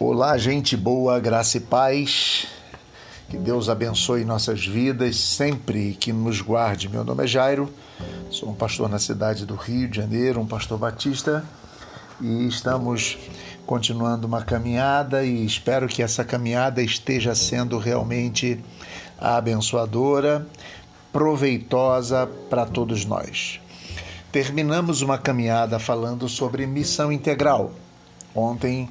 Olá, gente boa, graça e paz. Que Deus abençoe nossas vidas sempre que nos guarde. Meu nome é Jairo, sou um pastor na cidade do Rio de Janeiro, um pastor batista, e estamos continuando uma caminhada e espero que essa caminhada esteja sendo realmente abençoadora, proveitosa para todos nós. Terminamos uma caminhada falando sobre missão integral. Ontem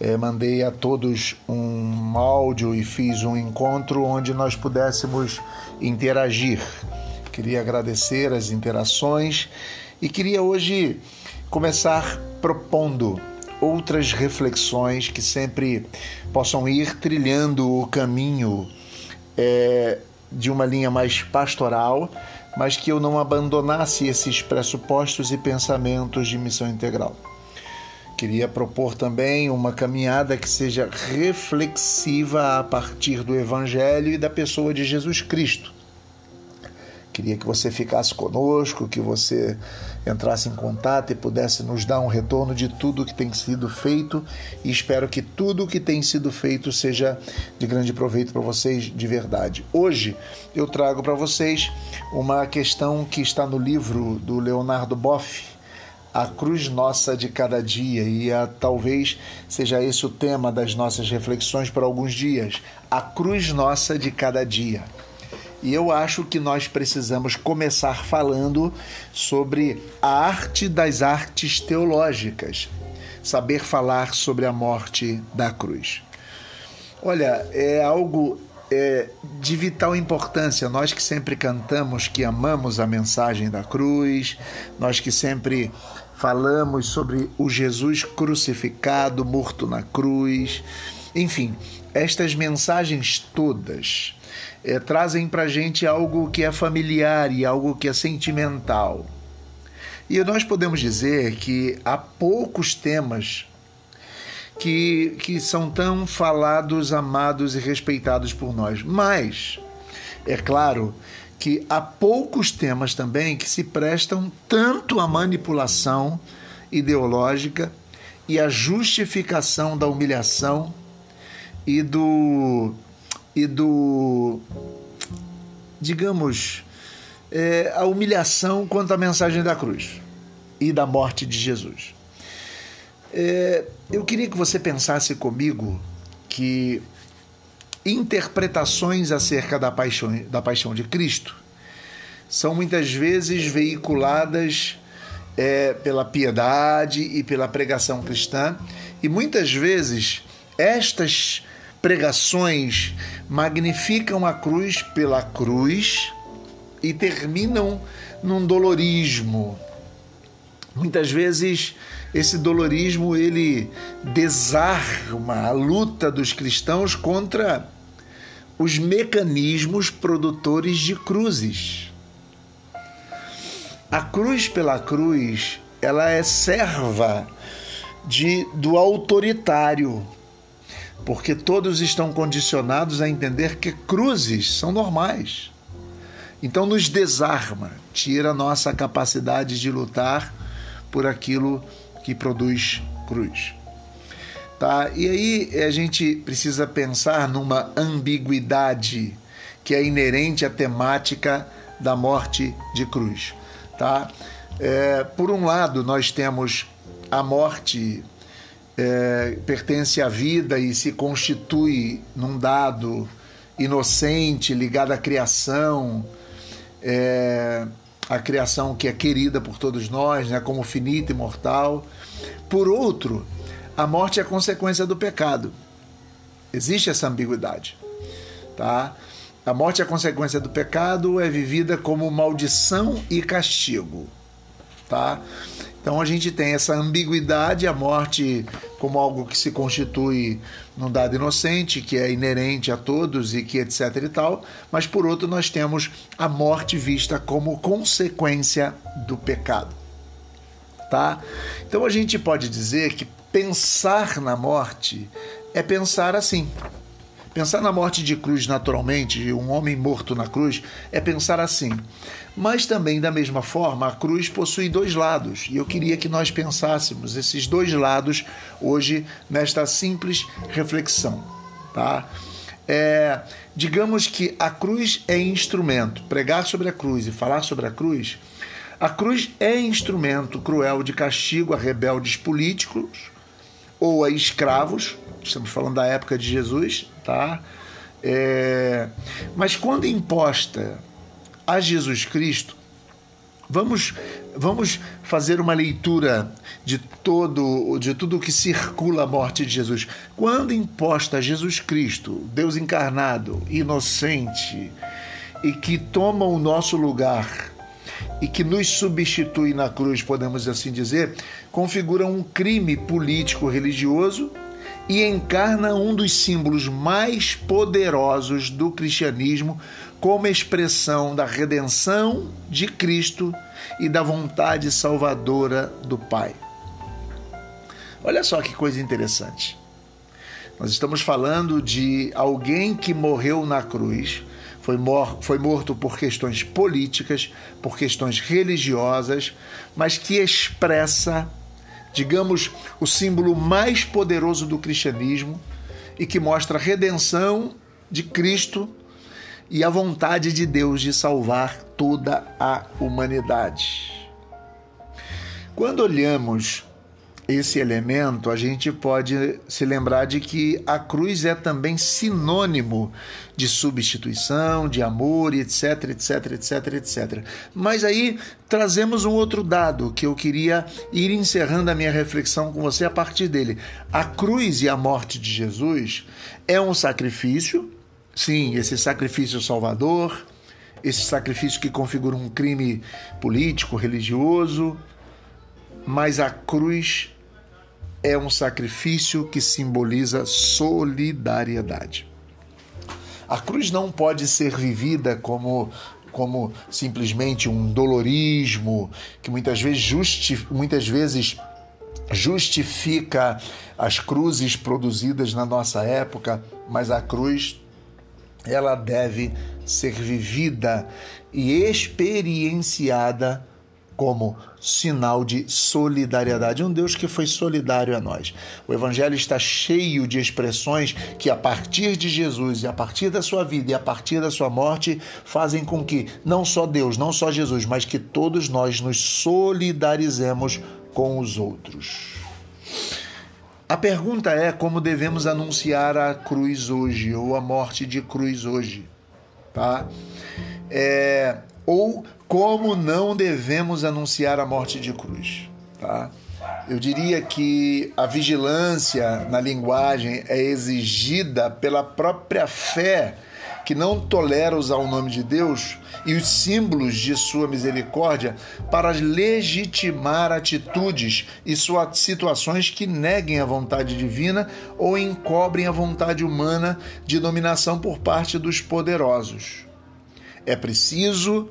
é, mandei a todos um áudio e fiz um encontro onde nós pudéssemos interagir. Queria agradecer as interações e queria hoje começar propondo outras reflexões que sempre possam ir trilhando o caminho é, de uma linha mais pastoral, mas que eu não abandonasse esses pressupostos e pensamentos de missão integral. Queria propor também uma caminhada que seja reflexiva a partir do Evangelho e da pessoa de Jesus Cristo. Queria que você ficasse conosco, que você entrasse em contato e pudesse nos dar um retorno de tudo que tem sido feito e espero que tudo que tem sido feito seja de grande proveito para vocês de verdade. Hoje eu trago para vocês uma questão que está no livro do Leonardo Boff, a cruz nossa de cada dia e a, talvez seja esse o tema das nossas reflexões por alguns dias, a cruz nossa de cada dia. E eu acho que nós precisamos começar falando sobre a arte das artes teológicas, saber falar sobre a morte da cruz. Olha, é algo é, de vital importância. Nós que sempre cantamos que amamos a mensagem da cruz, nós que sempre falamos sobre o Jesus crucificado, morto na cruz. Enfim, estas mensagens todas é, trazem para a gente algo que é familiar e algo que é sentimental. E nós podemos dizer que há poucos temas que, que são tão falados, amados e respeitados por nós. Mas, é claro que há poucos temas também que se prestam tanto à manipulação ideológica e à justificação da humilhação e do e do digamos é, a humilhação quanto à mensagem da cruz e da morte de Jesus. É, eu queria que você pensasse comigo que interpretações acerca da paixão, da paixão de Cristo são muitas vezes veiculadas é, pela piedade e pela pregação cristã, e muitas vezes estas pregações magnificam a cruz pela cruz e terminam num dolorismo. Muitas vezes esse dolorismo ele desarma a luta dos cristãos contra os mecanismos produtores de cruzes. A cruz pela cruz, ela é serva de do autoritário, porque todos estão condicionados a entender que cruzes são normais. Então nos desarma, tira nossa capacidade de lutar por aquilo que produz cruz. Tá? E aí a gente precisa pensar numa ambiguidade que é inerente à temática da morte de cruz. Tá? É, por um lado, nós temos a morte é, pertence à vida e se constitui num dado inocente ligado à criação, é, a criação que é querida por todos nós, né, como finita e mortal. Por outro, a morte é consequência do pecado. Existe essa ambiguidade, tá? A morte é consequência do pecado, é vivida como maldição e castigo, tá? Então a gente tem essa ambiguidade, a morte como algo que se constitui num dado inocente, que é inerente a todos e que etc e tal, mas por outro nós temos a morte vista como consequência do pecado. Tá? Então a gente pode dizer que pensar na morte é pensar assim. Pensar na morte de cruz naturalmente, um homem morto na cruz, é pensar assim. Mas também, da mesma forma, a cruz possui dois lados, e eu queria que nós pensássemos esses dois lados hoje nesta simples reflexão. Tá? É, digamos que a cruz é instrumento, pregar sobre a cruz e falar sobre a cruz. A cruz é instrumento cruel de castigo a rebeldes políticos ou a escravos, estamos falando da época de Jesus, tá? É, mas quando imposta a Jesus Cristo, vamos vamos fazer uma leitura de todo de tudo o que circula a morte de Jesus. Quando imposta a Jesus Cristo, Deus encarnado, inocente e que toma o nosso lugar e que nos substitui na cruz, podemos assim dizer, configura um crime político religioso e encarna um dos símbolos mais poderosos do cristianismo como expressão da redenção de Cristo e da vontade salvadora do Pai. Olha só que coisa interessante. Nós estamos falando de alguém que morreu na cruz, foi, mor foi morto por questões políticas, por questões religiosas, mas que expressa digamos, o símbolo mais poderoso do cristianismo e que mostra a redenção de Cristo e a vontade de Deus de salvar toda a humanidade. Quando olhamos esse elemento, a gente pode se lembrar de que a cruz é também sinônimo de substituição, de amor, etc, etc, etc, etc. Mas aí trazemos um outro dado que eu queria ir encerrando a minha reflexão com você a partir dele. A cruz e a morte de Jesus é um sacrifício, sim, esse sacrifício salvador, esse sacrifício que configura um crime político, religioso, mas a cruz é um sacrifício que simboliza solidariedade. A cruz não pode ser vivida como como simplesmente um dolorismo que muitas vezes, justi muitas vezes justifica as cruzes produzidas na nossa época, mas a cruz ela deve ser vivida e experienciada como sinal de solidariedade. Um Deus que foi solidário a nós. O Evangelho está cheio de expressões que, a partir de Jesus e a partir da sua vida e a partir da sua morte, fazem com que não só Deus, não só Jesus, mas que todos nós nos solidarizemos com os outros. A pergunta é como devemos anunciar a cruz hoje, ou a morte de cruz hoje, tá? É, ou como não devemos anunciar a morte de cruz. Tá? Eu diria que a vigilância na linguagem é exigida pela própria fé que não tolera usar o nome de Deus e os símbolos de sua misericórdia para legitimar atitudes e situações que neguem a vontade divina ou encobrem a vontade humana de dominação por parte dos poderosos. É preciso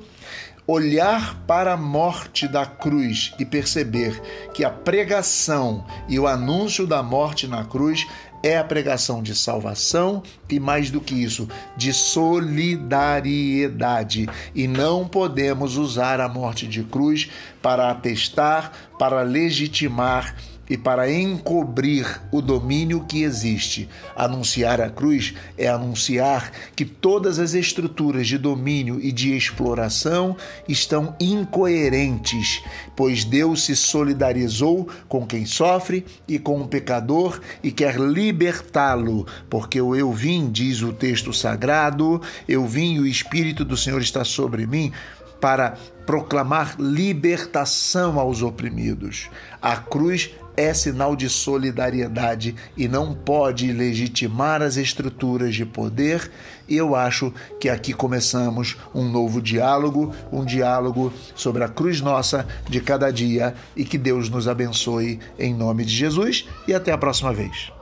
olhar para a morte da cruz e perceber que a pregação e o anúncio da morte na cruz é a pregação de salvação e, mais do que isso, de solidariedade. E não podemos usar a morte de cruz para atestar, para legitimar e para encobrir o domínio que existe. Anunciar a cruz é anunciar que todas as estruturas de domínio e de exploração estão incoerentes, pois Deus se solidarizou com quem sofre e com o pecador e quer libertá-lo, porque o eu vim, diz o texto sagrado, eu vim e o Espírito do Senhor está sobre mim para proclamar libertação aos oprimidos. A cruz é sinal de solidariedade e não pode legitimar as estruturas de poder. E eu acho que aqui começamos um novo diálogo, um diálogo sobre a cruz nossa de cada dia e que Deus nos abençoe em nome de Jesus e até a próxima vez.